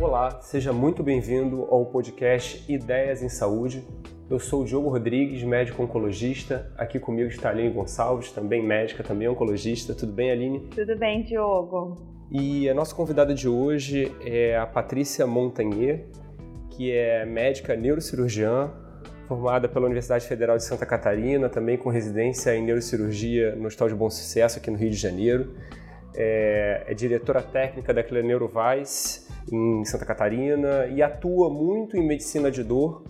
Olá, seja muito bem-vindo ao podcast Ideias em Saúde. Eu sou o Diogo Rodrigues, médico oncologista. Aqui comigo está a Aline Gonçalves, também médica, também oncologista. Tudo bem, Aline? Tudo bem, Diogo. E a nossa convidada de hoje é a Patrícia Montagnier, que é médica neurocirurgiã, formada pela Universidade Federal de Santa Catarina, também com residência em neurocirurgia no Hospital de Bom Sucesso, aqui no Rio de Janeiro. É, é diretora técnica da Clínica Neurovais em Santa Catarina e atua muito em medicina de dor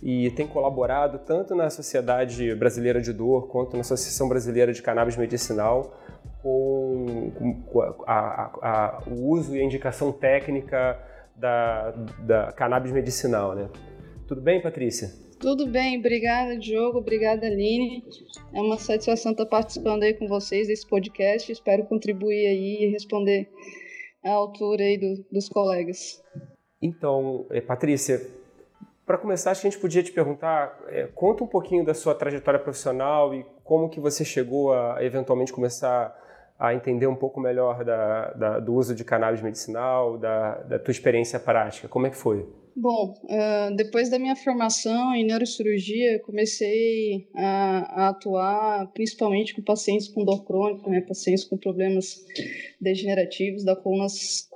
e tem colaborado tanto na Sociedade Brasileira de Dor quanto na Associação Brasileira de Cannabis Medicinal com, a, a, a, o uso e a indicação técnica da, da cannabis medicinal, né? Tudo bem, Patrícia? Tudo bem, obrigada, Diogo, obrigada, Aline. É uma satisfação estar participando aí com vocês desse podcast. Espero contribuir aí e responder à altura aí do, dos colegas. Então, eh, Patrícia, para começar, acho que a gente podia te perguntar, é, conta um pouquinho da sua trajetória profissional e como que você chegou a eventualmente começar a entender um pouco melhor da, da, do uso de cannabis medicinal, da, da tua experiência prática. Como é que foi? Bom, uh, depois da minha formação em neurocirurgia, comecei a, atuar principalmente com pacientes com dor crônica, né, pacientes com problemas degenerativos da coluna,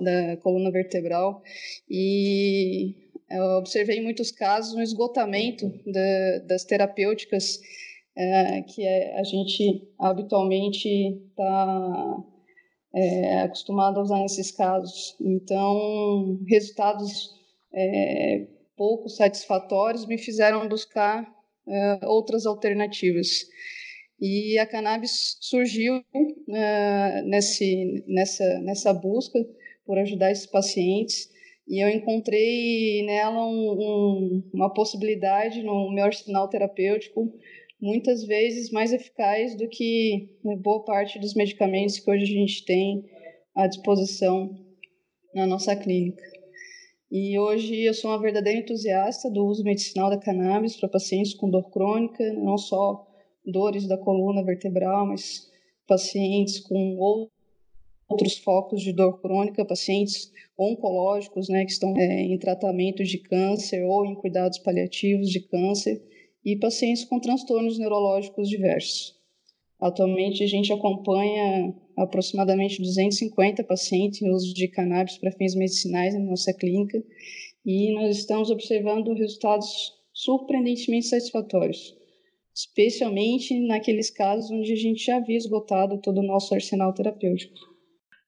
da coluna vertebral, e eu observei em muitos casos um esgotamento da, das terapêuticas é, que a gente habitualmente está é, acostumado a usar nesses casos. Então, resultados é, pouco satisfatórios me fizeram buscar é, outras alternativas. E a cannabis surgiu é, nesse, nessa, nessa busca por ajudar esses pacientes e eu encontrei nela um, um, uma possibilidade no meu arsenal terapêutico muitas vezes mais eficaz do que né, boa parte dos medicamentos que hoje a gente tem à disposição na nossa clínica. E hoje eu sou uma verdadeira entusiasta do uso medicinal da cannabis para pacientes com dor crônica, não só dores da coluna vertebral, mas pacientes com outros focos de dor crônica, pacientes oncológicos, né, que estão é, em tratamento de câncer ou em cuidados paliativos de câncer e pacientes com transtornos neurológicos diversos. Atualmente, a gente acompanha aproximadamente 250 pacientes em uso de cannabis para fins medicinais na nossa clínica e nós estamos observando resultados surpreendentemente satisfatórios, especialmente naqueles casos onde a gente já havia esgotado todo o nosso arsenal terapêutico.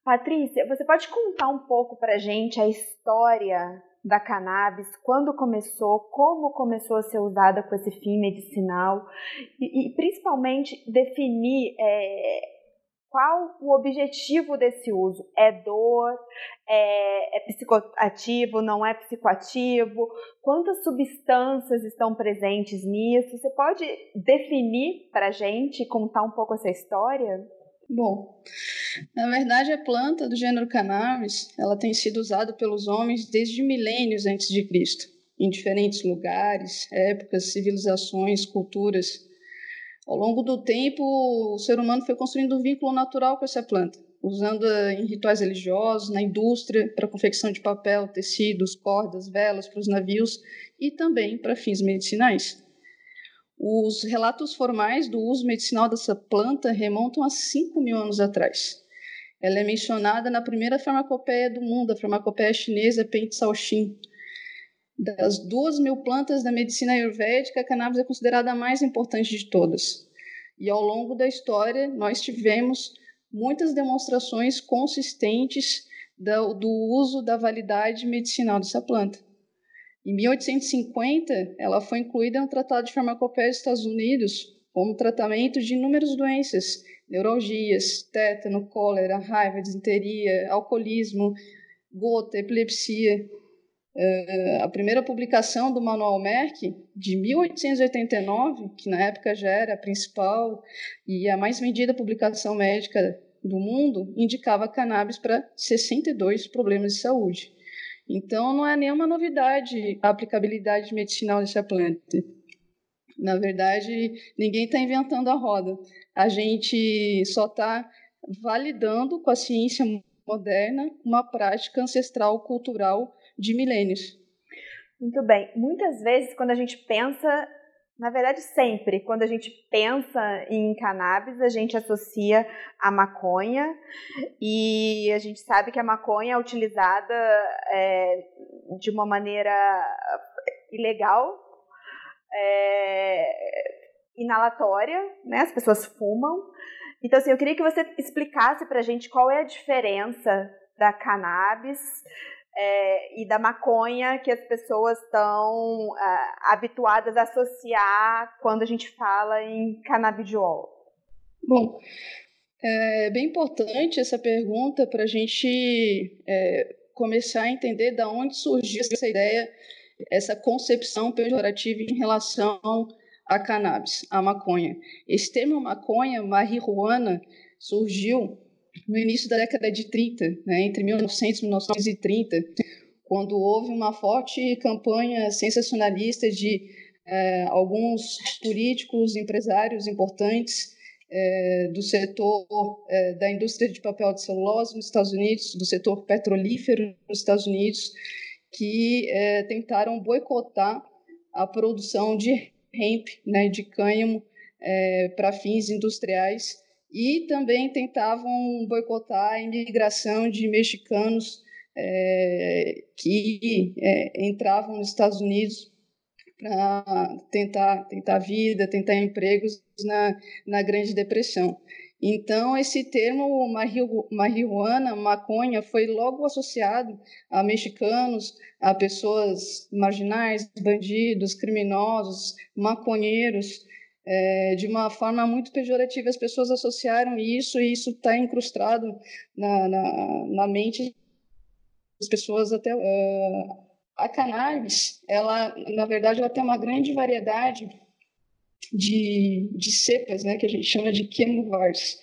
Patrícia, você pode contar um pouco para a gente a história da cannabis, quando começou, como começou a ser usada com esse fim medicinal e, e principalmente definir é, qual o objetivo desse uso. É dor? É, é psicoativo? Não é psicoativo? Quantas substâncias estão presentes nisso? Você pode definir para gente contar um pouco essa história? Bom, na verdade a planta do gênero cannabis, ela tem sido usada pelos homens desde milênios antes de Cristo, em diferentes lugares, épocas, civilizações, culturas. Ao longo do tempo, o ser humano foi construindo um vínculo natural com essa planta, usando-a em rituais religiosos, na indústria, para confecção de papel, tecidos, cordas, velas para os navios e também para fins medicinais. Os relatos formais do uso medicinal dessa planta remontam a 5 mil anos atrás. Ela é mencionada na primeira farmacopeia do mundo, a farmacopeia chinesa Pente Shaoxin. Das duas mil plantas da medicina ayurvédica, a cannabis é considerada a mais importante de todas. E ao longo da história, nós tivemos muitas demonstrações consistentes do uso da validade medicinal dessa planta. Em 1850, ela foi incluída no Tratado de Farmacopeia dos Estados Unidos como tratamento de inúmeras doenças, neuralgias, tétano, cólera, raiva, disenteria, alcoolismo, gota, epilepsia. Uh, a primeira publicação do Manual Merck, de 1889, que na época já era a principal e a mais vendida publicação médica do mundo, indicava cannabis para 62 problemas de saúde. Então, não é nenhuma novidade a aplicabilidade medicinal dessa planta. Na verdade, ninguém está inventando a roda. A gente só está validando com a ciência moderna uma prática ancestral cultural de milênios. Muito bem. Muitas vezes, quando a gente pensa, na verdade, sempre, quando a gente pensa em cannabis, a gente associa a maconha e a gente sabe que a maconha é utilizada é, de uma maneira ilegal, é, inalatória, né? As pessoas fumam. Então, assim, eu queria que você explicasse para a gente qual é a diferença da cannabis é, e da maconha que as pessoas estão é, habituadas a associar quando a gente fala em canabidiol. Bom, é bem importante essa pergunta para a gente é, começar a entender de onde surgiu essa ideia, essa concepção pejorativa em relação a cannabis, a maconha. Esse termo maconha, marihuana, surgiu no início da década de 30, né, entre 1900 e 1930, quando houve uma forte campanha sensacionalista de é, alguns políticos, empresários importantes é, do setor é, da indústria de papel de celulose nos Estados Unidos, do setor petrolífero nos Estados Unidos, que tentaram boicotar a produção de hemp, né, de cânhamo, para fins industriais, e também tentavam boicotar a imigração de mexicanos é, que é, entravam nos Estados Unidos para tentar, tentar vida, tentar empregos na, na Grande Depressão. Então, esse termo marihuana, maconha, foi logo associado a mexicanos, a pessoas marginais, bandidos, criminosos, maconheiros, é, de uma forma muito pejorativa. As pessoas associaram isso e isso está incrustado na, na, na, mente das pessoas até. Uh, a cannabis, ela, na verdade, ela tem uma grande variedade de, de cepas, né, que a gente chama de chemovars.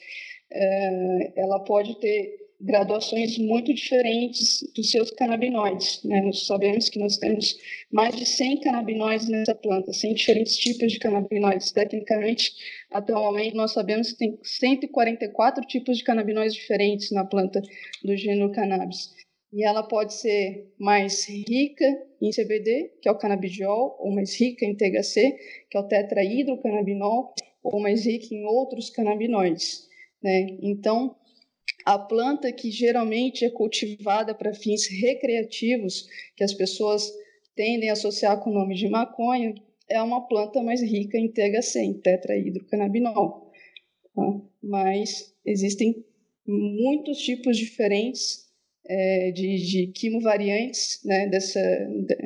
É, ela pode ter graduações muito diferentes dos seus canabinoides. Né? Nós sabemos que nós temos mais de 100 canabinoides nessa planta, 100 diferentes tipos de canabinoides. Tecnicamente, até o momento, nós sabemos que tem 144 tipos de canabinoides diferentes na planta do gênero cannabis. E ela pode ser mais rica em CBD, que é o canabidiol, ou mais rica em THC, que é o tetrahidrocannabinol, ou mais rica em outros canabinoides. Né? Então, a planta que geralmente é cultivada para fins recreativos, que as pessoas tendem a associar com o nome de maconha, é uma planta mais rica em THC, em tetrahidrocannabinol. Tá? Mas existem muitos tipos diferentes é, de, de quimo-variantes né, dessa,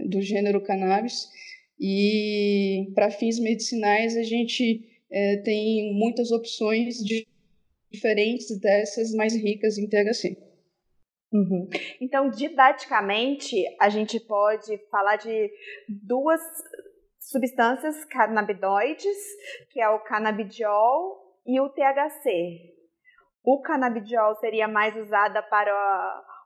do gênero cannabis, e para fins medicinais a gente é, tem muitas opções de diferentes dessas mais ricas em THC. Uhum. Então, didaticamente, a gente pode falar de duas substâncias canabinoides, que é o canabidiol e o THC. O canabidiol seria mais usada para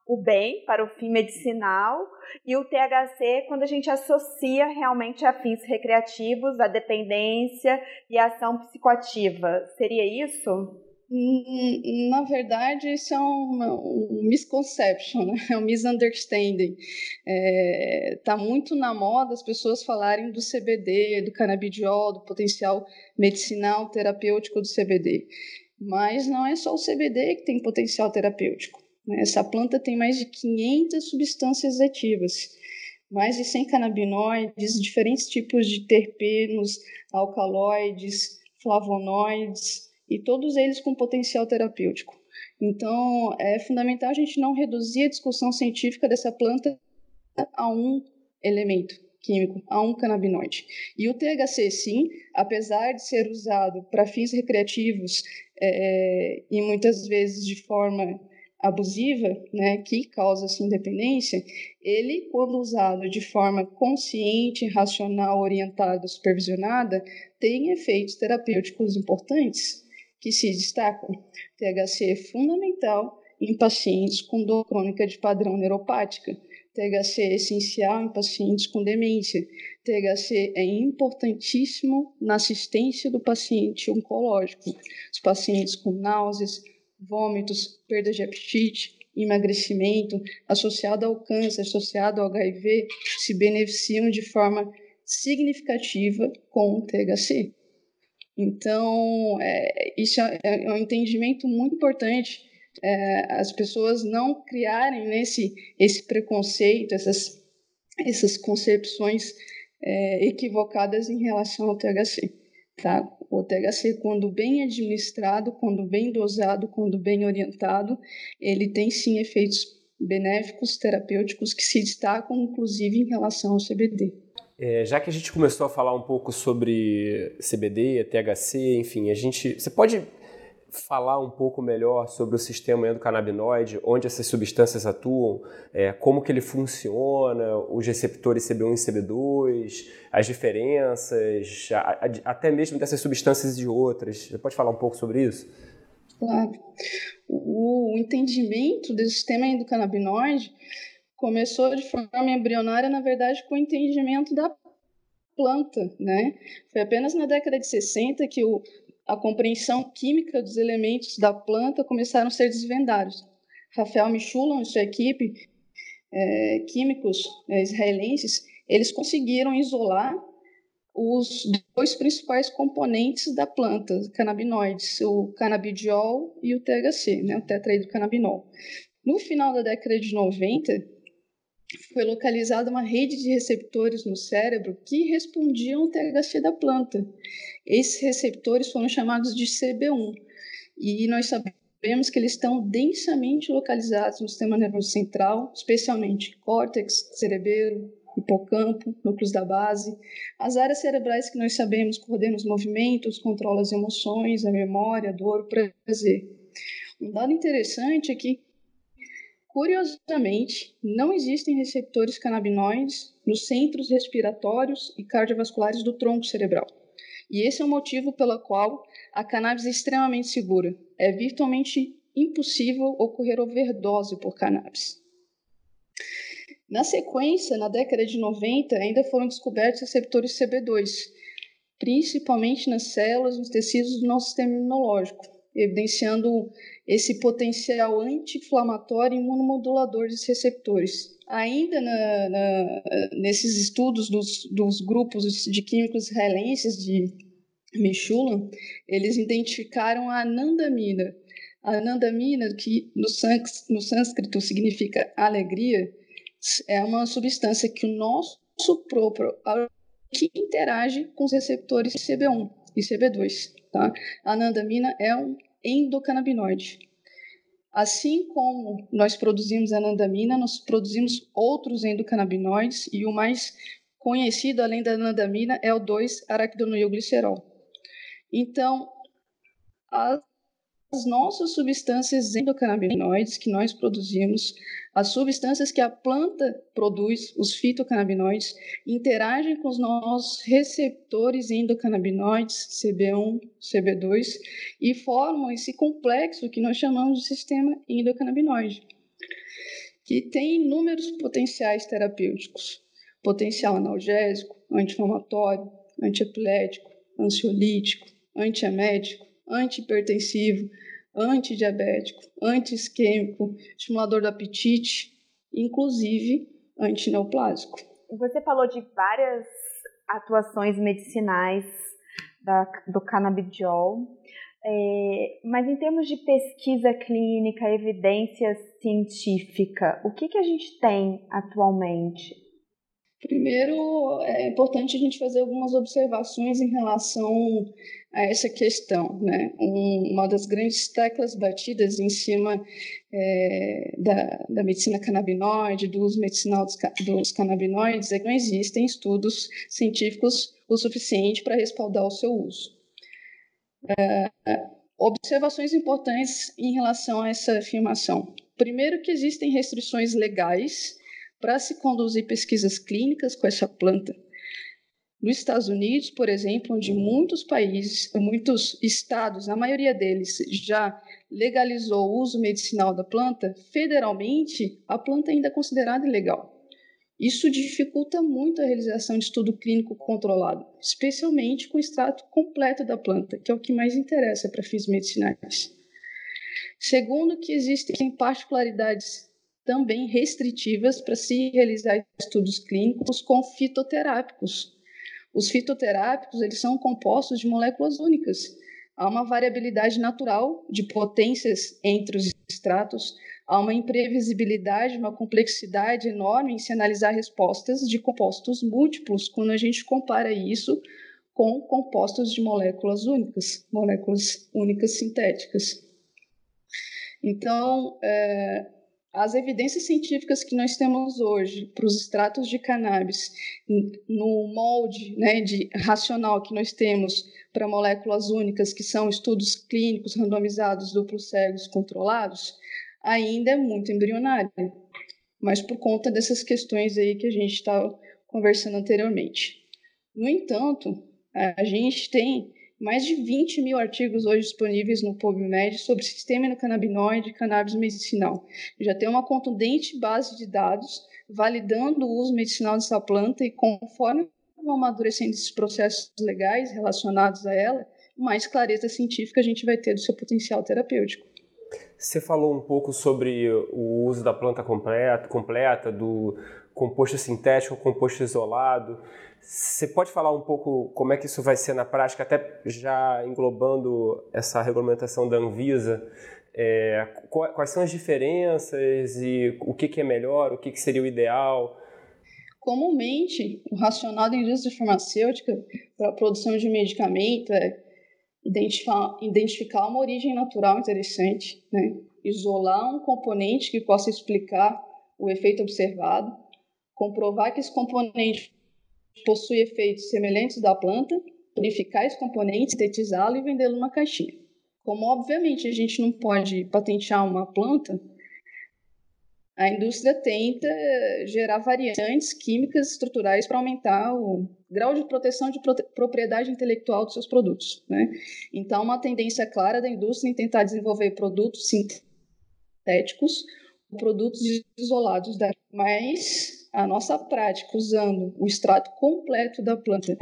o bem, para o fim medicinal, e o THC quando a gente associa realmente a fins recreativos, a dependência e a ação psicoativa. Seria isso? Hum, na verdade, isso é um, um misconception, né? é um misunderstanding. Está é, tá muito na moda as pessoas falarem do CBD, do canabidiol, do potencial medicinal terapêutico do CBD. Mas não é só o CBD que tem potencial terapêutico. Né? Essa planta tem mais de 500 substâncias ativas, mais de 100 canabinoides, diferentes tipos de terpenos, alcaloides, flavonoides, e todos eles com potencial terapêutico. Então, é fundamental a gente não reduzir a discussão científica dessa planta a um elemento químico, a um canabinoide. E o THC, sim, apesar de ser usado para fins recreativos é, e muitas vezes de forma abusiva, né, que causa essa independência, ele, quando usado de forma consciente, racional, orientada, supervisionada, tem efeitos terapêuticos importantes que se destacam. THC é fundamental em pacientes com dor crônica de padrão neuropática, THC é essencial em pacientes com demência. THC é importantíssimo na assistência do paciente oncológico, os pacientes com náuseas, vômitos, perda de apetite, emagrecimento, associado ao câncer, associado ao HIV, se beneficiam de forma significativa com o THC. Então, é, isso é, é um entendimento muito importante é, as pessoas não criarem nesse esse preconceito, essas, essas concepções é, equivocadas em relação ao THC. Tá? O THC, quando bem administrado, quando bem dosado, quando bem orientado, ele tem sim efeitos benéficos, terapêuticos, que se destacam inclusive em relação ao CBD. É, já que a gente começou a falar um pouco sobre CBD, THC, enfim, a gente, você pode falar um pouco melhor sobre o sistema endocannabinoide, onde essas substâncias atuam, é, como que ele funciona, os receptores CB1 e CB2, as diferenças, a, a, até mesmo dessas substâncias e outras. Você pode falar um pouco sobre isso? Claro. O entendimento do sistema endocannabinoide começou de forma embrionária, na verdade, com o entendimento da planta, né? Foi apenas na década de 60 que o a compreensão química dos elementos da planta começaram a ser desvendados. Rafael Michulan e sua equipe, é, químicos é, israelenses, eles conseguiram isolar os dois principais componentes da planta, canabinoides, o canabidiol e o THC, né, o tetrahidrocannabinol. No final da década de 90, foi localizada uma rede de receptores no cérebro que respondiam ao THC da planta. Esses receptores foram chamados de CB1 e nós sabemos que eles estão densamente localizados no sistema nervoso central, especialmente córtex, cerebelo, hipocampo, núcleos da base, as áreas cerebrais que nós sabemos coordenam os movimentos, controlam as emoções, a memória, a dor, o prazer. Um dado interessante é que Curiosamente, não existem receptores canabinoides nos centros respiratórios e cardiovasculares do tronco cerebral. E esse é o motivo pelo qual a cannabis é extremamente segura. É virtualmente impossível ocorrer overdose por cannabis. Na sequência, na década de 90, ainda foram descobertos receptores CB2, principalmente nas células, nos tecidos do nosso sistema imunológico, evidenciando esse potencial anti-inflamatório e imunomodulador dos receptores. Ainda na, na, nesses estudos dos, dos, grupos de químicos israelenses de Michulan, eles identificaram a anandamina. A anandamina, que no, sans, no sânscrito significa alegria, é uma substância que o nosso próprio que interage com os receptores CB1 e CB2. Tá? A anandamina é um endocannabinoide. Assim como nós produzimos anandamina, nós produzimos outros endocannabinoides e o mais conhecido além da anandamina é o 2-araquidonilglicerol. Então, as nossas substâncias endocannabinoides que nós produzimos, as substâncias que a planta produz, os fitocannabinoides, interagem com os nossos receptores endocannabinoides, CB1, CB2, e formam esse complexo que nós chamamos de sistema endocannabinoide, que tem inúmeros potenciais terapêuticos. Potencial analgésico, anti-inflamatório, antiepilético, ansiolítico, antiemético, antihipertensivo, antidiabético, anti-isquêmico, estimulador do apetite, inclusive antineoplásico. Você falou de várias atuações medicinais da, do canabidiol, é, mas em termos de pesquisa clínica, evidência científica, o que, que a gente tem atualmente? Primeiro, é importante a gente fazer algumas observações em relação a essa questão. Né? Um, uma das grandes teclas batidas em cima é, da, da, medicina canabinoide, do uso medicinal dos, dos canabinoides, é que não existem estudos científicos o suficiente para respaldar o seu uso. É, observações importantes em relação a essa afirmação. Primeiro, que existem restrições legais para se conduzir pesquisas clínicas com essa planta. Nos Estados Unidos, por exemplo, onde muitos países, muitos estados, a maioria deles já legalizou o uso medicinal da planta, federalmente a planta ainda é considerada ilegal. Isso dificulta muito a realização de estudo clínico controlado, especialmente com o extrato completo da planta, que é o que mais interessa para fins medicinais. Segundo, que existem particularidades também restritivas para se realizar estudos clínicos com fitoterápicos. Os fitoterápicos eles são compostos de moléculas únicas. Há uma variabilidade natural de potências entre os extratos, há uma imprevisibilidade, uma complexidade enorme em se analisar respostas de compostos múltiplos quando a gente compara isso com compostos de moléculas únicas, moléculas únicas sintéticas. Então, é, as evidências científicas que nós temos hoje para os extratos de cannabis no molde né, de racional que nós temos para moléculas únicas, que são estudos clínicos randomizados duplos cegos controlados, ainda é muito embrionário, mas por conta dessas questões aí que a gente estava conversando anteriormente. No entanto, a gente tem mais de 20 mil artigos hoje disponíveis no PubMed sobre sistema endocannabinoide e cannabis medicinal. Já tem uma contundente base de dados validando o uso medicinal dessa planta e conforme vão amadurecendo esses processos legais relacionados a ela, mais clareza científica a gente vai ter do seu potencial terapêutico. Você falou um pouco sobre o uso da planta completa, completa do composto sintético, composto isolado. Você pode falar um pouco como é que isso vai ser na prática, até já englobando essa regulamentação da Anvisa? É, quais são as diferenças e o que, que é melhor, o que, que seria o ideal? Comumente, o racional da indústria farmacêutica para a produção de medicamento é identificar, identificar uma origem natural interessante, né? isolar um componente que possa explicar o efeito observado, comprovar que esse componente possui efeitos semelhantes da planta, purificar esse componente, sintetizá-lo e vendê-lo numa caixinha. Como, obviamente, a gente não pode patentear uma planta, a indústria tenta gerar variantes químicas estruturais para aumentar o grau de proteção de propriedade intelectual dos seus produtos. Né? Então, uma tendência clara da indústria em tentar desenvolver produtos sintéticos, produtos isolados da. Mas a nossa prática usando o extrato completo da planta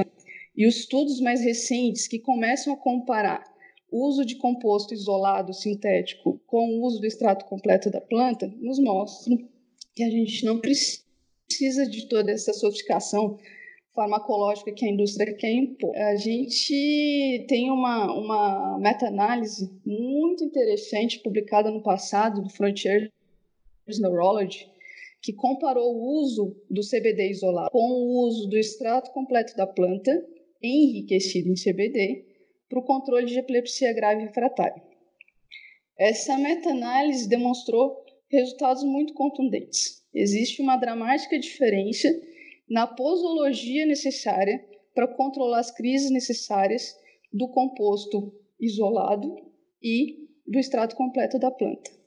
e os estudos mais recentes que começam a comparar o uso de composto isolado sintético com o uso do extrato completo da planta nos mostram que a gente não precisa de toda essa sofisticação farmacológica que a indústria quer impor. A gente tem uma, uma meta-análise muito interessante publicada no passado do Frontiers Neurology, que comparou o uso do CBD isolado com o uso do extrato completo da planta, enriquecido em CBD, para o controle de epilepsia grave refratária. Essa meta-análise demonstrou resultados muito contundentes. Existe uma dramática diferença na posologia necessária para controlar as crises necessárias do composto isolado e do extrato completo da planta.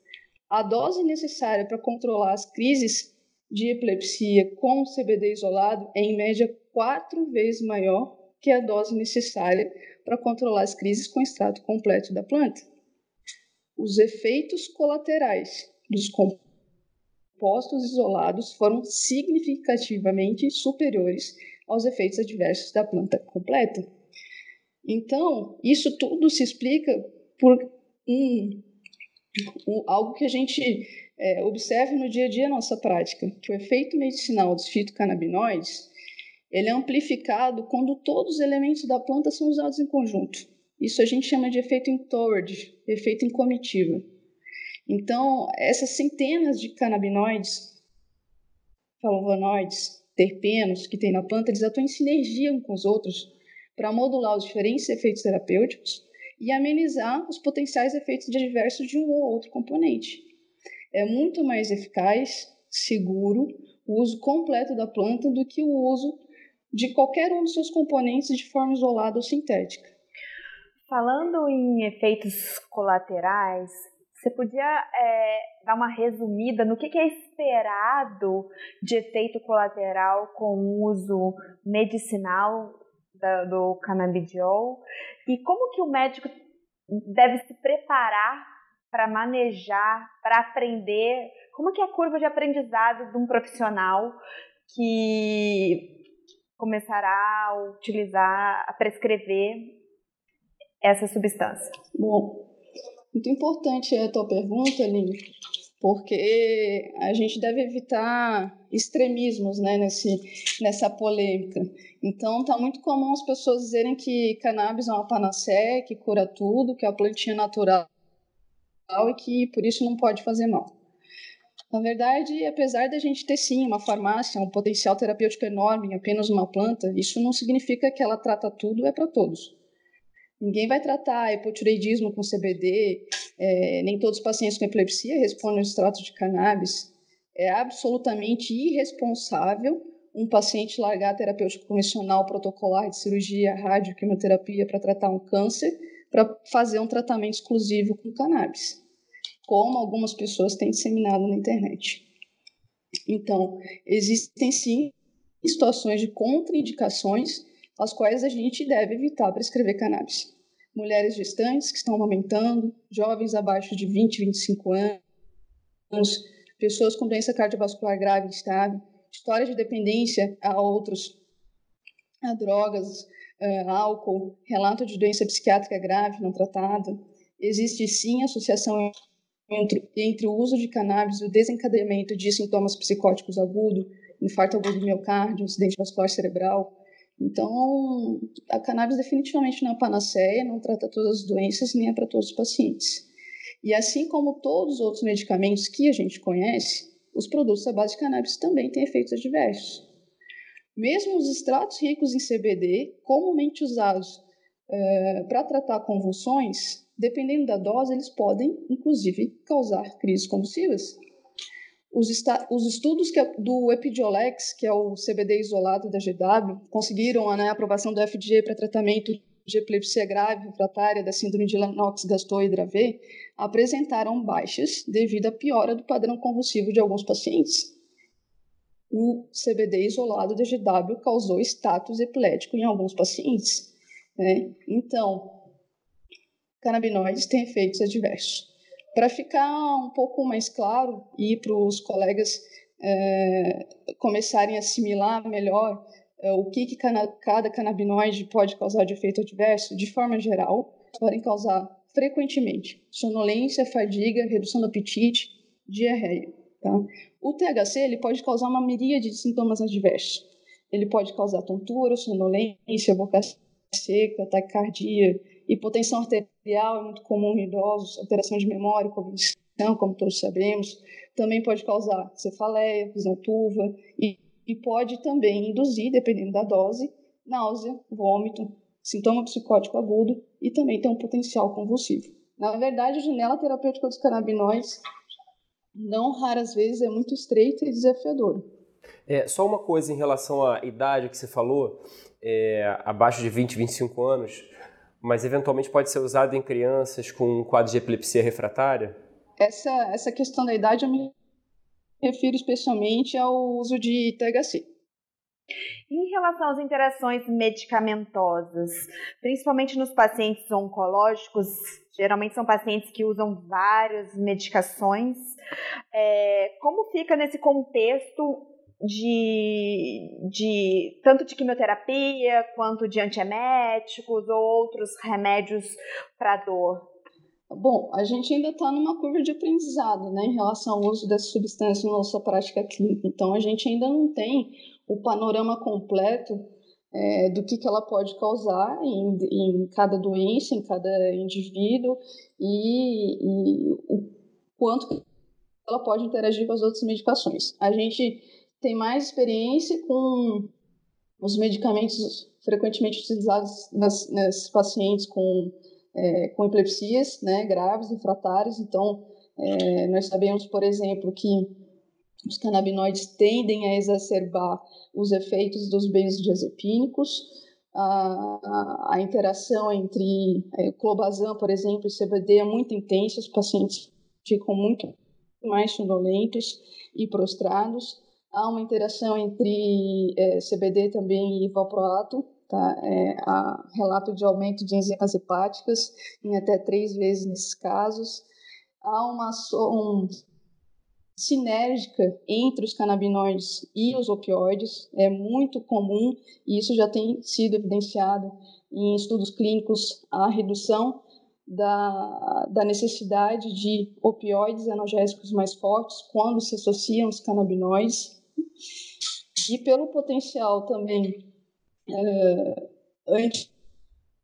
A dose necessária para controlar as crises de epilepsia com CBD isolado é, em média, quatro vezes maior que a dose necessária para controlar as crises com extrato completo da planta. Os efeitos colaterais dos compostos isolados foram significativamente superiores aos efeitos adversos da planta completa. Então, isso tudo se explica por um algo que a gente é, observa no dia a dia nossa prática, que o efeito medicinal dos fitocannabinoides ele é amplificado quando todos os elementos da planta são usados em conjunto. Isso a gente chama de efeito entourage, efeito em comitiva. Então, essas centenas de canabinoides, flavonoides, terpenos que tem na planta, eles atuam em sinergia uns com os outros para modular os diferentes efeitos terapêuticos e amenizar os potenciais efeitos adversos de um ou outro componente. É muito mais eficaz, seguro, o uso completo da planta do que o uso de qualquer um dos seus componentes de forma isolada ou sintética. Falando em efeitos colaterais, você podia é, dar uma resumida no que, que é esperado de efeito colateral com o uso medicinal da, do canabidiol. E como que o médico deve se preparar para manejar, para aprender, como que é a curva de aprendizado de um profissional que começará a utilizar, a prescrever essa substância? Bom, muito importante a tua pergunta, Aline, porque a gente deve evitar extremismos né, nesse, nessa polêmica. Então, está muito comum as pessoas dizerem que cannabis é uma panaceia, que cura tudo, que é a plantinha natural e que por isso não pode fazer mal. Na verdade, apesar da gente ter sim uma farmácia, um potencial terapêutico enorme em apenas uma planta, isso não significa que ela trata tudo é para todos. Ninguém vai tratar hipotireoidismo com CBD, é, nem todos os pacientes com epilepsia respondem ao extrato de cannabis. É absolutamente irresponsável um paciente largar a terapêutica convencional protocolar de cirurgia, radioquimioterapia para tratar um câncer, para fazer um tratamento exclusivo com cannabis, como algumas pessoas têm disseminado na internet. Então, existem sim situações de contraindicações as quais a gente deve evitar prescrever cannabis. Mulheres gestantes que estão amamentando, jovens abaixo de 20, 25 anos, pessoas com doença cardiovascular grave estável, história de dependência a outros, a drogas, a álcool, relato de doença psiquiátrica grave não tratada. Existe sim associação entre, entre o uso de cannabis e o desencadeamento de sintomas psicóticos agudos, infarto agudo do miocárdio, acidente vascular cerebral, então, a cannabis definitivamente não é panaceia, não trata todas as doenças, nem é para todos os pacientes. E assim como todos os outros medicamentos que a gente conhece, os produtos à base de cannabis também têm efeitos adversos. Mesmo os extratos ricos em CBD, comumente usados é, para tratar convulsões, dependendo da dose, eles podem, inclusive, causar crises convulsivas. Os, os estudos que, do Epidiolex, que é o CBD isolado da GW, conseguiram né, a aprovação do FDA para tratamento de epilepsia grave refratária da síndrome de Lennox-Gastaut-Dravet, apresentaram baixas devido à piora do padrão convulsivo de alguns pacientes. O CBD isolado da GW causou status epilético em alguns pacientes. Né? Então, canabinoides têm efeitos adversos. Para ficar um pouco mais claro e para os colegas é, começarem a assimilar melhor é, o que, que cana cada canabinoide pode causar de efeito adverso, de forma geral, podem causar frequentemente sonolência, fadiga, redução do apetite, diarreia. Tá? O THC ele pode causar uma miríade de sintomas adversos. Ele pode causar tontura, sonolência, boca seca, taquicardia, Hipotensão arterial é muito comum em idosos, alteração de memória, cognição, como todos sabemos. Também pode causar cefaleia, visão turva e, e pode também induzir, dependendo da dose, náusea, vômito, sintoma psicótico agudo e também tem um potencial convulsivo. Na verdade, a janela terapêutica dos canabinoides, não raras vezes, é muito estreita e desafiadora. É, só uma coisa em relação à idade que você falou, é, abaixo de 20, 25 anos, mas eventualmente pode ser usado em crianças com um quadro de epilepsia refratária? Essa, essa questão da idade eu me refiro especialmente ao uso de THC. Em relação às interações medicamentosas, principalmente nos pacientes oncológicos, geralmente são pacientes que usam várias medicações, é, como fica nesse contexto de, de tanto de quimioterapia quanto de antieméticos ou outros remédios para dor? Bom, a gente ainda está numa curva de aprendizado né, em relação ao uso dessa substância na nossa prática clínica. Então, a gente ainda não tem o panorama completo é, do que, que ela pode causar em, em cada doença, em cada indivíduo e, e o quanto ela pode interagir com as outras medicações. A gente tem mais experiência com os medicamentos frequentemente utilizados nas, pacientes com, é, com epilepsias né, graves, refratárias. Então, é, nós sabemos, por exemplo, que os canabinoides tendem a exacerbar os efeitos dos benzodiazepínicos. A, a interação entre é, clobazam, por exemplo, e CBD é muito intensa, os pacientes ficam muito mais sonolentos e prostrados. Há uma interação entre é, CBD também e valproato, tá? É, há relato de aumento de enzimas hepáticas em até três vezes nesses casos. Há uma, um, sinérgica entre os canabinoides e os opioides. É muito comum, e isso já tem sido evidenciado em estudos clínicos, a redução da, da necessidade de opioides analgésicos mais fortes quando se associam os canabinoides. E pelo potencial também é,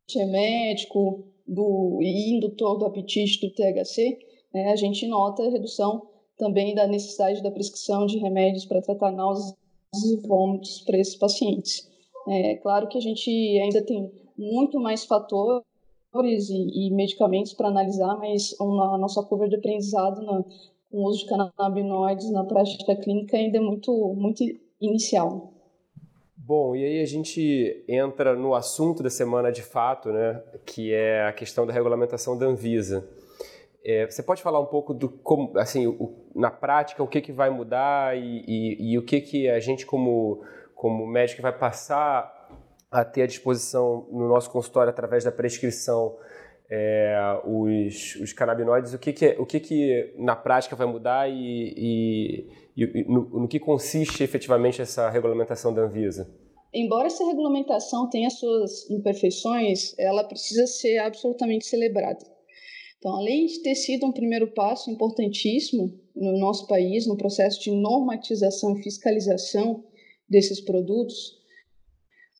antiemético do, e indutor do apetite do THC, é, a gente nota a redução também da necessidade da prescrição de remédios para tratar náuseas e vômitos para esses pacientes. É claro que a gente ainda tem muito mais fatores e, e medicamentos para analisar, mas a nossa curva de aprendizado no, com o uso de canabinoides na prática clínica ainda é muito, muito inicial. Bom, e aí a gente entra no assunto da semana de fato, né, que é a questão da regulamentação da Anvisa. É, você pode falar um pouco do como, assim, o, na prática, o que, que vai mudar e, e, e, o que, que a gente como, como médico vai passar a ter à disposição no nosso consultório através da prescrição é, os, os canabinoides, o que, que, o que, que na prática vai mudar e, e, e no, no, que consiste efetivamente essa regulamentação da Anvisa? Embora essa regulamentação tenha suas imperfeições, ela precisa ser absolutamente celebrada. Então, além de ter sido um primeiro passo importantíssimo no nosso país no processo de normatização e fiscalização desses produtos,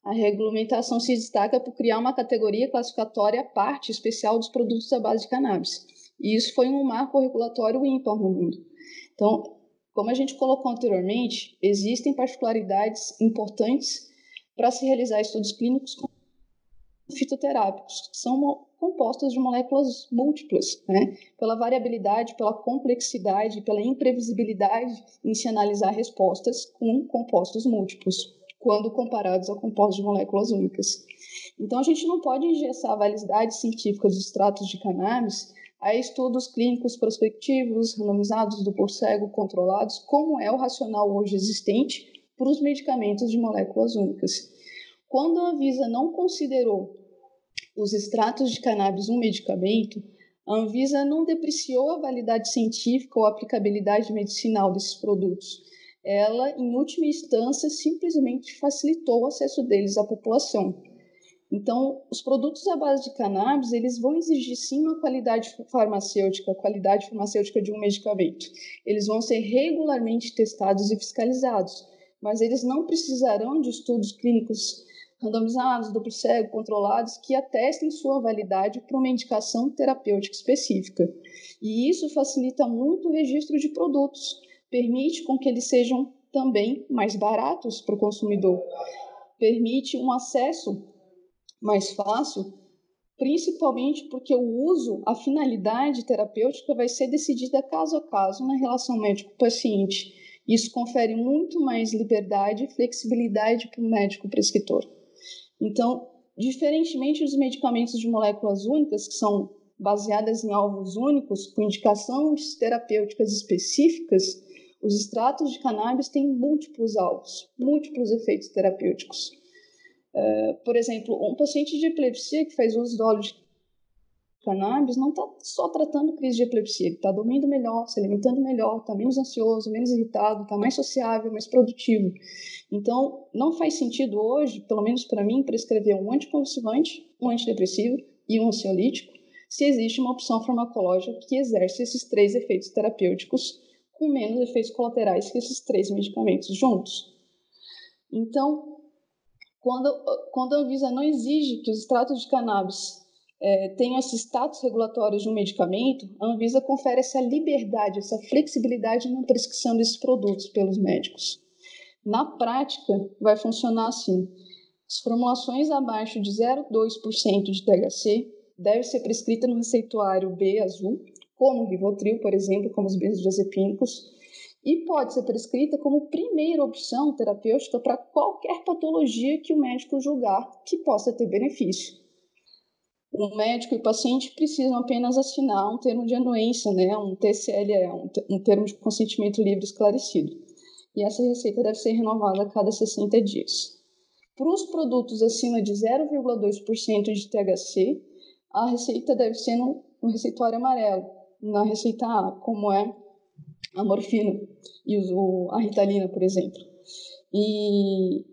a regulamentação se destaca por criar uma categoria classificatória à parte especial dos produtos à base de cannabis. E isso foi um marco regulatório ímpar no mundo. Então, como a gente colocou anteriormente, existem particularidades importantes para se realizar estudos clínicos com fitoterápicos, que são compostos de moléculas múltiplas, né? pela variabilidade, pela complexidade, pela imprevisibilidade em se analisar respostas com compostos múltiplos quando comparados a compostos de moléculas únicas. Então, a gente não pode engessar a validade científica dos extratos de cannabis a estudos clínicos prospectivos, randomizados, duplo cego, controlados, como é o racional hoje existente para os medicamentos de moléculas únicas. Quando a Anvisa não considerou os extratos de cannabis um medicamento, a Anvisa não depreciou a validade científica ou aplicabilidade medicinal desses produtos, ela, em última instância, simplesmente facilitou o acesso deles à população. Então, os produtos à base de cannabis, eles vão exigir sim uma qualidade farmacêutica, a qualidade farmacêutica de um medicamento. Eles vão ser regularmente testados e fiscalizados, mas eles não precisarão de estudos clínicos randomizados, duplo cego, controlados, que atestem sua validade para uma indicação terapêutica específica. E isso facilita muito o registro de produtos permite com que eles sejam também mais baratos para o consumidor, permite um acesso mais fácil, principalmente porque o uso, a finalidade terapêutica vai ser decidida caso a caso na relação médico-paciente. Isso confere muito mais liberdade e flexibilidade para o médico prescritor. Então, diferentemente dos medicamentos de moléculas únicas, que são baseadas em alvos únicos, com indicações terapêuticas específicas, os extratos de cannabis têm múltiplos alvos, múltiplos efeitos terapêuticos. Uh, por exemplo, um paciente de epilepsia que faz uso do óleo de cannabis não está só tratando crise de epilepsia, ele está dormindo melhor, se alimentando melhor, está menos ansioso, menos irritado, está mais sociável, mais produtivo. Então, não faz sentido hoje, pelo menos para mim, prescrever um anticonvulsivante, um antidepressivo e um ansiolítico, se existe uma opção farmacológica que exerce esses três efeitos terapêuticos com menos efeitos colaterais que esses três medicamentos juntos. Então, quando, quando a Anvisa não exige que os extratos de cannabis é, tenham esse status regulatório de um medicamento, a Anvisa confere essa liberdade, essa flexibilidade na prescrição desses produtos pelos médicos. Na prática, vai funcionar assim: as formulações abaixo de 0,2% de THC devem ser prescritas no receituário B azul como o Rivotril, por exemplo, como os benzodiazepínicos, e pode ser prescrita como primeira opção terapêutica para qualquer patologia que o médico julgar que possa ter benefício. O médico e o paciente precisam apenas assinar um termo de anuência, né, um TCLE, um, termo de consentimento livre esclarecido. E essa receita deve ser renovada a cada 60 dias. Para os produtos acima de 0,2% de THC, a receita deve ser no, no receituário amarelo, na receita A, como é a morfina e o, a ritalina, por exemplo. E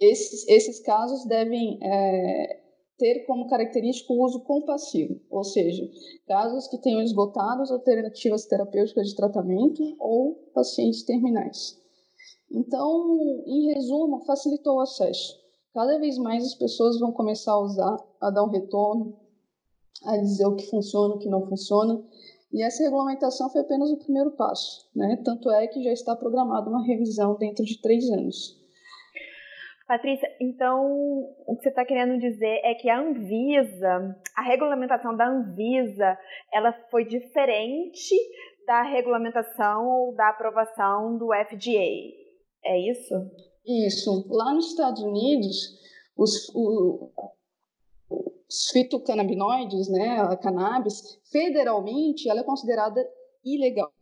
esses, esses casos devem é, ter como característica o uso compassivo, ou seja, casos que tenham esgotado as alternativas terapêuticas de tratamento ou pacientes terminais. Então, em resumo, facilitou o acesso. Cada vez mais as pessoas vão começar a usar, a dar um retorno, a dizer o que funciona, o que não funciona. E essa regulamentação foi apenas o primeiro passo, né? Tanto é que já está programada uma revisão dentro de três anos. Patrícia, então o que você está querendo dizer é que a Anvisa, a regulamentação da Anvisa, ela foi diferente da regulamentação ou da aprovação do FDA. É isso? Isso. Lá nos Estados Unidos, os, o, os fitocannabinoides, né, a cannabis, federalmente, ela é considerada ilegal.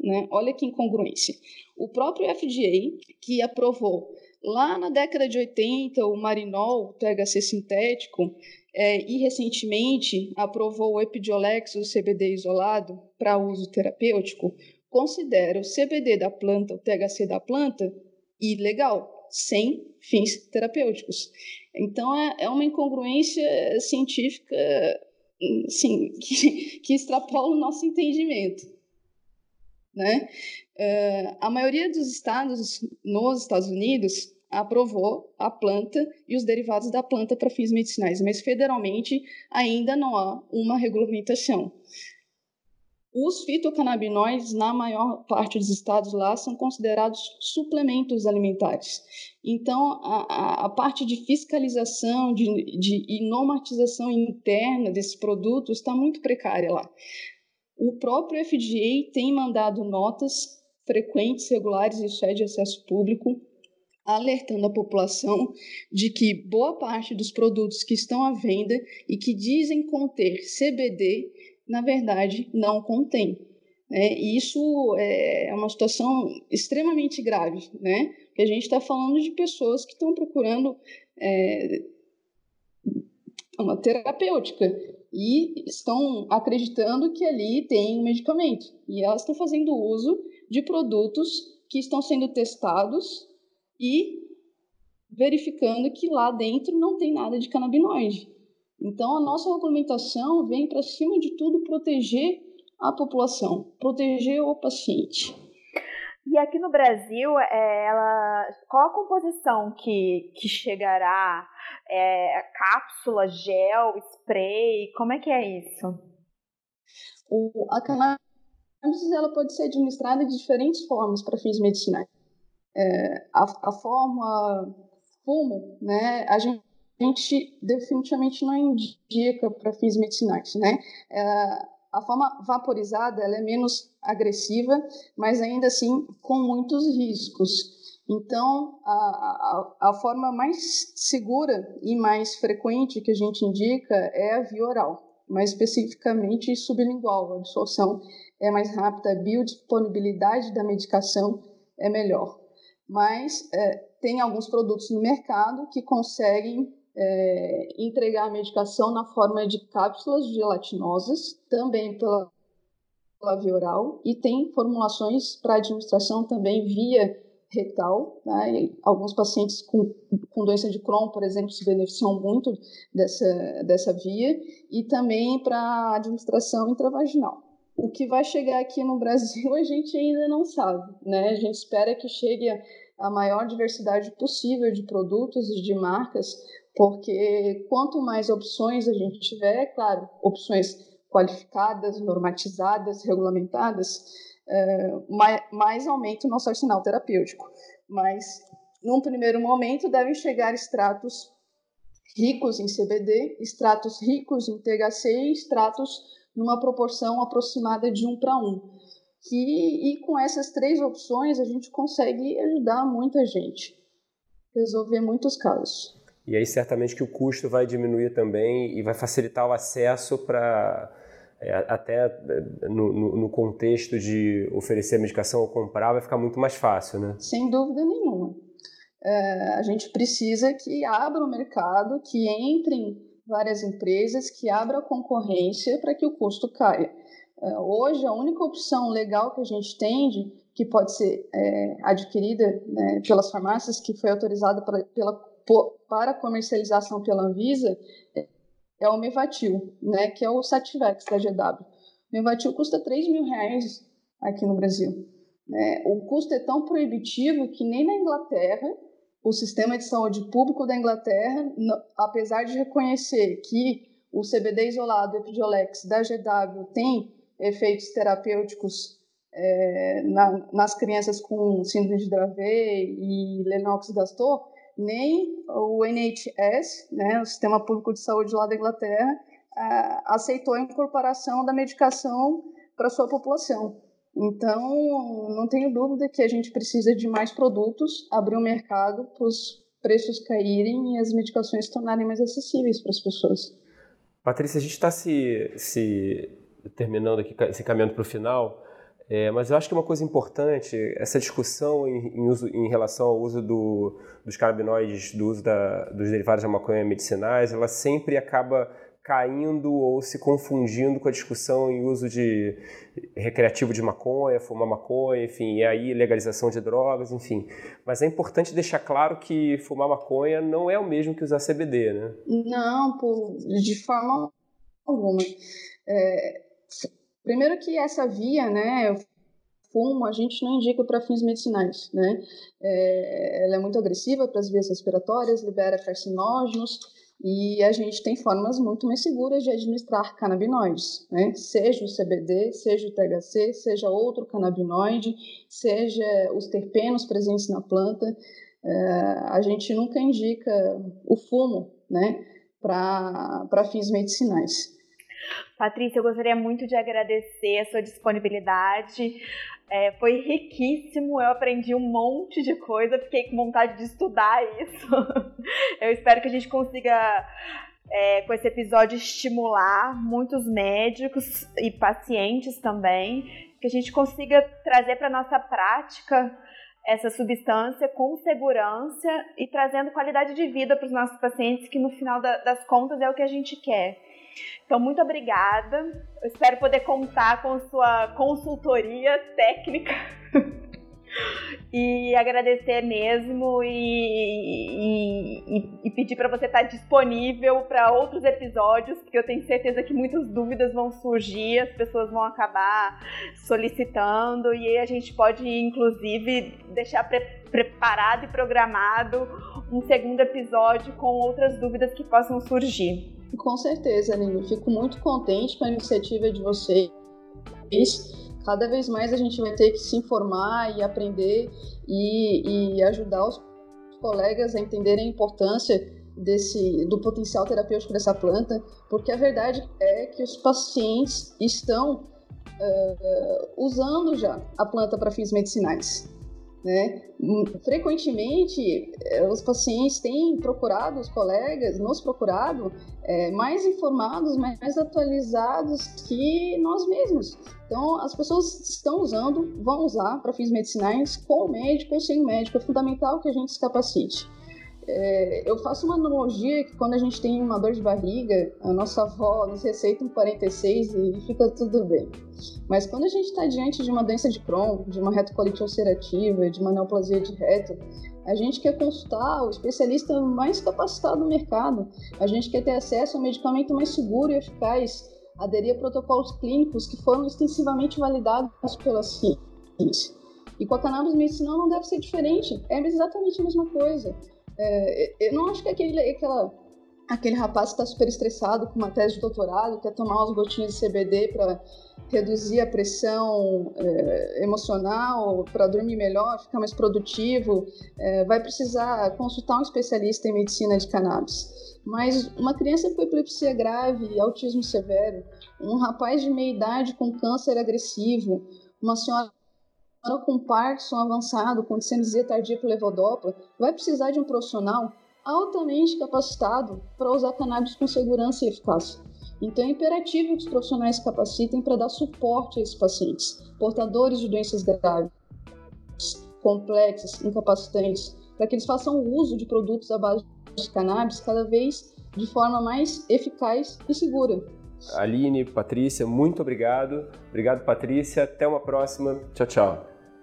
Né? Olha que incongruência. O próprio FDA, que aprovou lá na década de 80 o marinol, o THC sintético, é, e recentemente aprovou o Epidiolex, o CBD isolado, para uso terapêutico, considera o CBD da planta, o THC da planta, ilegal, sem fins terapêuticos. Então é, é uma incongruência científica assim, que, que extrapola o nosso entendimento. Né? Uh, a maioria dos estados nos Estados Unidos aprovou a planta e os derivados da planta para fins medicinais, mas federalmente ainda não há uma regulamentação. Os fitocannabinoides, na maior parte dos estados lá, são considerados suplementos alimentares. Então, a, a, parte de fiscalização de, de, normatização interna desses produtos está muito precária lá. O próprio FDA tem mandado notas frequentes, regulares, isso é de acesso público, alertando a população de que boa parte dos produtos que estão à venda e que dizem conter CBD na verdade, não contém. Né? E isso é uma situação extremamente grave, né? Porque a gente está falando de pessoas que estão procurando é, uma terapêutica e estão acreditando que ali tem um medicamento. E elas estão fazendo uso de produtos que estão sendo testados e verificando que lá dentro não tem nada de canabinoide. Então, a nossa regulamentação vem, para cima de tudo, proteger a população, proteger o paciente. E aqui no Brasil, é, ela, qual a composição que, que chegará? É, cápsula, gel, spray? Como é que é isso? O, a cannabis ela pode ser administrada de diferentes formas para fins medicinais. É, a, a forma fumo, né, a gente a gente definitivamente não indica para fins medicinais, né? É, a forma vaporizada ela é menos agressiva, mas ainda assim com muitos riscos. Então, a, a, a, forma mais segura e mais frequente que a gente indica é a via oral, mais especificamente sublingual. A absorção é mais rápida, a biodisponibilidade da medicação é melhor. Mas é, tem alguns produtos no mercado que conseguem é, entregar a medicação na forma de cápsulas gelatinosas, também pela, pela via oral, e tem formulações para administração também via retal. Né? alguns pacientes com, com doença de Crohn, por exemplo, se beneficiam muito dessa, dessa via, e também para administração intravaginal. O que vai chegar aqui no Brasil a gente ainda não sabe, né? A gente espera que chegue a, a maior diversidade possível de produtos e de marcas porque quanto mais opções a gente tiver, é claro, opções qualificadas, normatizadas, regulamentadas, é, mais, mais aumenta o nosso arsenal terapêutico. Mas, num primeiro momento, devem chegar extratos ricos em CBD, extratos ricos em THC e extratos numa proporção aproximada de um para um. Que, e com essas três opções a gente consegue ajudar muita gente, resolver muitos casos. E aí certamente que o custo vai diminuir também e vai facilitar o acesso para é, até é, no, no, no, contexto de oferecer a medicação ou comprar vai ficar muito mais fácil, né? Sem dúvida nenhuma. É, a gente precisa que abra o mercado, que entrem várias empresas, que abra a concorrência para que o custo caia. É, hoje, a única opção legal que a gente tem, de, que pode ser é, adquirida né, pelas farmácias, que foi autorizada pra, para comercialização pela Anvisa, é o Mevatil, né, que é o Sativex da GW. O Mevatil custa 3 mil reais aqui no Brasil. Né? O custo é tão proibitivo que nem na Inglaterra, o sistema de saúde público da Inglaterra, apesar de reconhecer que o CBD isolado, Epidiolex da GW, tem efeitos terapêuticos é, na, nas crianças com síndrome de Dravet e Lennox-Gastaut, nem o NHS, né, o Sistema Público de Saúde lá da Inglaterra, aceitou a incorporação da medicação para sua população. Então, não tenho dúvida que a gente precisa de mais produtos, abrir o um mercado para os preços caírem e as medicações se tornarem mais acessíveis para as pessoas. Patrícia, a gente está se, se terminando aqui, se caminhando para o final, é, mas eu acho que uma coisa importante, essa discussão em, em, uso, em relação ao uso do, dos canabinoides, do uso da, dos derivados da maconha medicinais, ela sempre acaba caindo ou se confundindo com a discussão em uso de recreativo de maconha, fumar maconha, enfim, e aí legalização de drogas, enfim. Mas é importante deixar claro que fumar maconha não é o mesmo que usar CBD, né? Não, por, de forma alguma. É, primeiro que essa via, né, fumo, a gente não indica para fins medicinais, né? É, ela é muito agressiva para as vias respiratórias, libera carcinógenos, e a gente tem formas muito mais seguras de administrar canabinoides, né? seja o CBD, seja o THC, seja outro canabinoide, seja os terpenos presentes na planta. Uh, a gente nunca indica o fumo né? para fins medicinais. Patrícia, eu gostaria muito de agradecer a sua disponibilidade. É, foi riquíssimo, eu aprendi um monte de coisa, fiquei com vontade de estudar isso. eu espero que a gente consiga, é, com esse episódio, estimular muitos médicos e pacientes também, que a gente consiga trazer para nossa prática essa substância com segurança e trazendo qualidade de vida para os nossos pacientes, que no final das contas é o que a gente quer. Então, muito obrigada. Eu espero poder contar com sua consultoria técnica. e agradecer mesmo e, e, e pedir para você estar disponível para outros episódios, porque eu tenho certeza que muitas dúvidas vão surgir, as pessoas vão acabar solicitando e a gente pode, inclusive, deixar pre preparado e programado um segundo episódio com outras dúvidas que possam surgir. Com certeza, Aline. Fico muito contente com a iniciativa de vocês. Cada vez mais a gente vai ter que se informar e aprender e, e ajudar os colegas a entenderem a importância desse, do potencial terapêutico dessa planta, porque a verdade é que os pacientes estão uh, usando já a planta para fins medicinais. Né? Frequentemente, eh, os pacientes têm procurado, os colegas, nos procurado, é, mais informados, mais atualizados que nós mesmos. Então, as pessoas estão usando, vão usar para fins medicinais, com o médico ou sem o médico. É fundamental que a gente se capacite. É, eu faço uma analogia que quando a gente tem uma dor de barriga, a nossa avó nos receita um 46 e fica tudo bem. Mas quando a gente está diante de uma doença de Crohn, de uma retocolite ulcerativa, de uma neoplasia de reto, a gente quer consultar o especialista mais capacitado do mercado. A gente quer ter acesso a um medicamento mais seguro e eficaz, aderir a protocolos clínicos que foram extensivamente validados pela ciência. E com a cannabis medicinal não deve ser diferente, é exatamente a mesma coisa. É, eu não acho que aquele, aquela, aquele rapaz que está super estressado com uma tese de doutorado, quer tomar umas gotinhas de CBD para reduzir a pressão é, emocional, para dormir melhor, ficar mais produtivo, é, vai precisar consultar um especialista em medicina de cannabis. Mas uma criança com epilepsia grave e autismo severo, um rapaz de meia idade com câncer agressivo, uma senhora com Parkinson avançado, com discinesia tardia por levodopa, vai precisar de um profissional altamente capacitado para usar cannabis com segurança e eficácia. Então é imperativo que os profissionais capacitem para dar suporte a esses pacientes, portadores de doenças graves, complexas, incapacitantes, para que eles façam uso de produtos à base de cannabis cada vez de forma mais eficaz e segura. Aline, Patrícia, muito obrigado. Obrigado, Patrícia. Até uma próxima. Tchau, tchau.